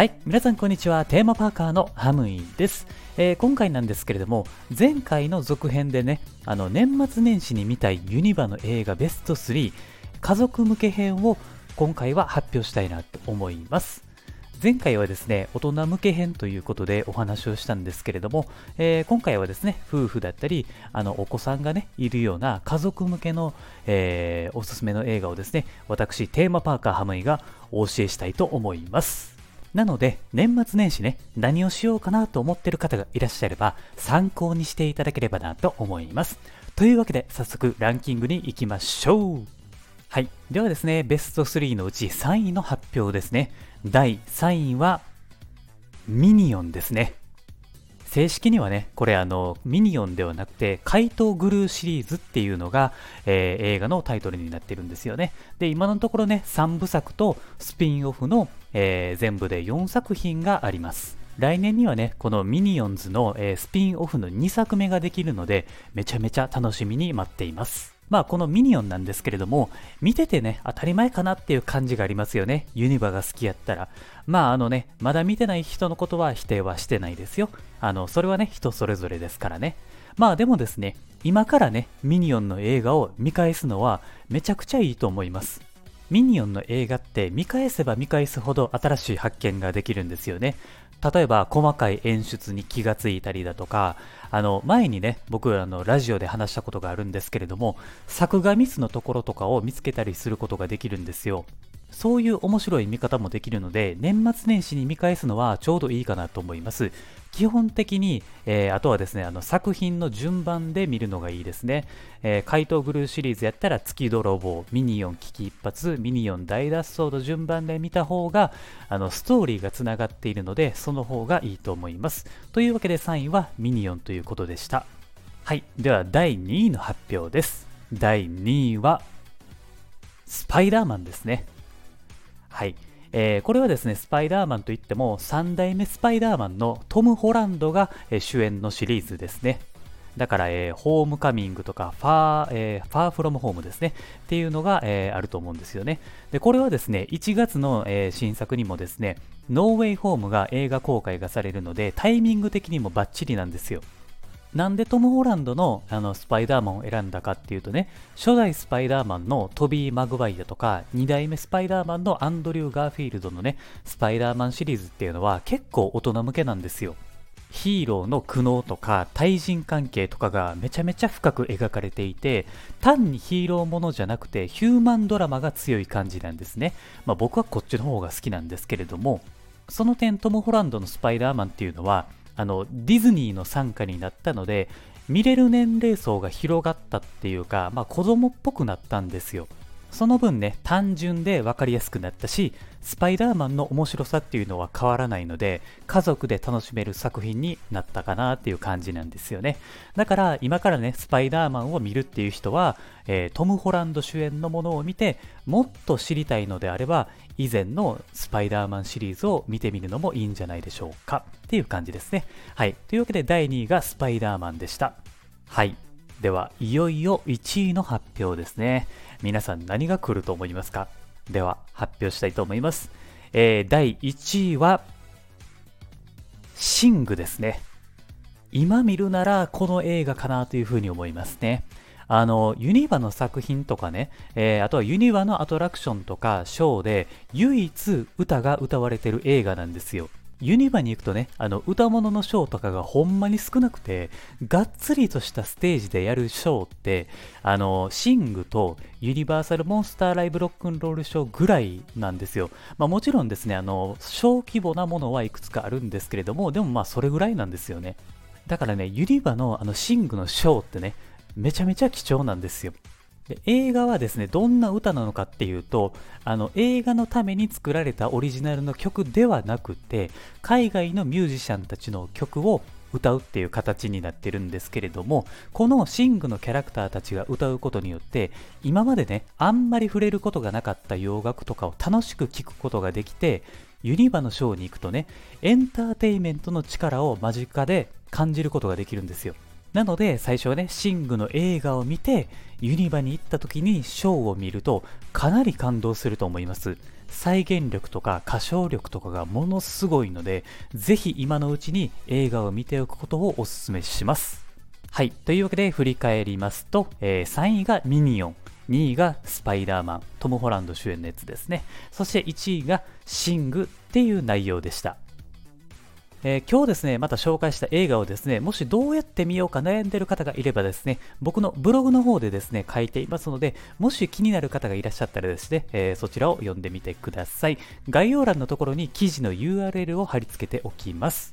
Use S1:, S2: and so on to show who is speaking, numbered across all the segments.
S1: はい、皆さんこんにちは。テーマパーカーのハムイです、えー、今回なんですけれども、前回の続編でね、あの年末年始に見たいユニバの映画ベスト3、家族向け編を今回は発表したいなと思います。前回はですね、大人向け編ということでお話をしたんですけれども、えー、今回はですね、夫婦だったり、あのお子さんがね、いるような家族向けの、えー、おすすめの映画をですね、私、テーマパーカーハムイがお教えしたいと思います。なので、年末年始ね、何をしようかなと思ってる方がいらっしゃれば、参考にしていただければなと思います。というわけで、早速ランキングに行きましょう。はい。ではですね、ベスト3のうち3位の発表ですね。第3位は、ミニオンですね。正式にはね、これあの、ミニオンではなくて、怪盗グルーシリーズっていうのが、えー、映画のタイトルになってるんですよね。で、今のところね、3部作とスピンオフの、えー、全部で4作品があります。来年にはね、このミニオンズの、えー、スピンオフの2作目ができるので、めちゃめちゃ楽しみに待っています。まあこのミニオンなんですけれども、見ててね、当たり前かなっていう感じがありますよね。ユニバが好きやったら。まああのね、まだ見てない人のことは否定はしてないですよ。あの、それはね、人それぞれですからね。まあでもですね、今からね、ミニオンの映画を見返すのはめちゃくちゃいいと思います。ミニオンの映画って見返せば見返すほど新しい発見ができるんですよね。例えば細かい演出に気がついたりだとか、あの前にね、僕あのラジオで話したことがあるんですけれども、作画ミスのところとかを見つけたりすることができるんですよ。そういう面白い見方もできるので、年末年始に見返すのはちょうどいいかなと思います。基本的に、えー、あとはですね、あの作品の順番で見るのがいいですね。えー、怪盗グルーシリーズやったら月泥棒、ミニオン危機一髪、ミニオン大脱走の順番で見た方が、あのストーリーがつながっているので、その方がいいと思います。というわけで3位はミニオンということでした。はい。では第2位の発表です。第2位は、スパイダーマンですね。はい。えー、これはですね、スパイダーマンといっても、3代目スパイダーマンのトム・ホランドが、え、主演のシリーズですね。だから、えー、ホームカミングとかファー、えー、ファーフロムホームですね。っていうのが、えー、あると思うんですよね。で、これはですね、1月の、えー、新作にもですね、ノーウェイホームが映画公開がされるので、タイミング的にもバッチリなんですよ。なんでトム・ホランドのあのスパイダーマンを選んだかっていうとね、初代スパイダーマンのトビー・マグワイアとか、2代目スパイダーマンのアンドリュー・ガーフィールドのね、スパイダーマンシリーズっていうのは結構大人向けなんですよ。ヒーローの苦悩とか対人関係とかがめちゃめちゃ深く描かれていて単にヒーローものじゃなくてヒューマンドラマが強い感じなんですね、まあ、僕はこっちの方が好きなんですけれどもその点トム・ホランドのスパイダーマンっていうのはあのディズニーの傘下になったので見れる年齢層が広がったっていうか、まあ、子供っぽくなったんですよ。その分ね単純で分かりやすくなったしスパイダーマンの面白さっていうのは変わらないので家族で楽しめる作品になったかなっていう感じなんですよね。だから今からねスパイダーマンを見るっていう人は、えー、トム・ホランド主演のものを見てもっと知りたいのであれば以前のスパイダーマンシリーズを見てみるのもいいんじゃないでしょうかっていう感じですね。はい。というわけで第2位がスパイダーマンでした。はい。ではいよいよ1位の発表ですね皆さん何が来ると思いますか？では発表したいと思います。えー、第1位は、シングですね。今見るならこの映画かなというふうに思いますね。あの、ユニバの作品とかね、えー、あとはユニバのアトラクションとかショーで唯一歌が歌われてる映画なんですよ。ユニバに行くとね、あの、歌物のショーとかがほんまに少なくて、がっつりとしたステージでやるショーって、あの、シングとユニバーサルモンスターライブロックンロールショーぐらいなんですよ。まあもちろんですね、あの、小規模なものはいくつかあるんですけれども、でもまあそれぐらいなんですよね。だからね、ユニバのあのシングのショーってね、めちゃめちゃ貴重なんですよ。で映画はですね、どんな歌なのかっていうと、あの映画のために作られたオリジナルの曲ではなくて、海外のミュージシャンたちの曲を歌うっていう形になってるんですけれども、このシングのキャラクターたちが歌うことによって、今までね、あんまり触れることがなかった洋楽とかを楽しく聴くことができて、ユニバのショーに行くとね、エンターテインメントの力を間近で感じることができるんですよ。なので最初はね、シングの映画を見て、ユニバに行った時にショーを見るとかなり感動すると思います。再現力とか歌唱力とかがものすごいので、ぜひ今のうちに映画を見ておくことをお勧めします。はい。というわけで振り返りますと、えー、3位がミニオン。2位がスパイダーマン、トム・ホランド主演のやつですね。そして1位がシングっていう内容でした。えー、今日ですね、また紹介した映画をですね、もしどうやって見ようか悩んでる方がいればですね、僕のブログの方でですね、書いていますので、もし気になる方がいらっしゃったらですね、えー、そちらを読んでみてください。概要欄のところに記事の URL を貼り付けておきます。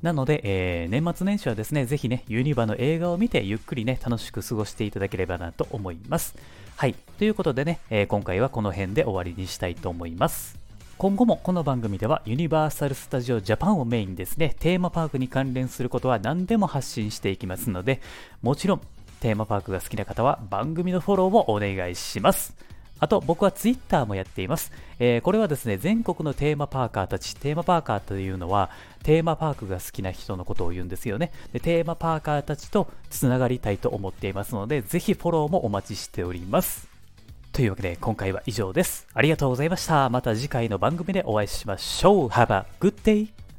S1: なので、えー、年末年始はですね、ぜひね、ユニバの映画を見て、ゆっくりね、楽しく過ごしていただければなと思います。はい。ということでね、えー、今回はこの辺で終わりにしたいと思います。今後もこの番組ではユニバーサル・スタジオ・ジャパンをメインですね、テーマパークに関連することは何でも発信していきますので、もちろんテーマパークが好きな方は番組のフォローもお願いします。あと、僕は Twitter もやっています。えー、これはですね、全国のテーマパーカーたち、テーマパーカーというのは、テーマパークが好きな人のことを言うんですよね。でテーマパーカーたちとつながりたいと思っていますので、ぜひフォローもお待ちしております。というわけで今回は以上です。ありがとうございました。また次回の番組でお会いしましょう。Have a good day!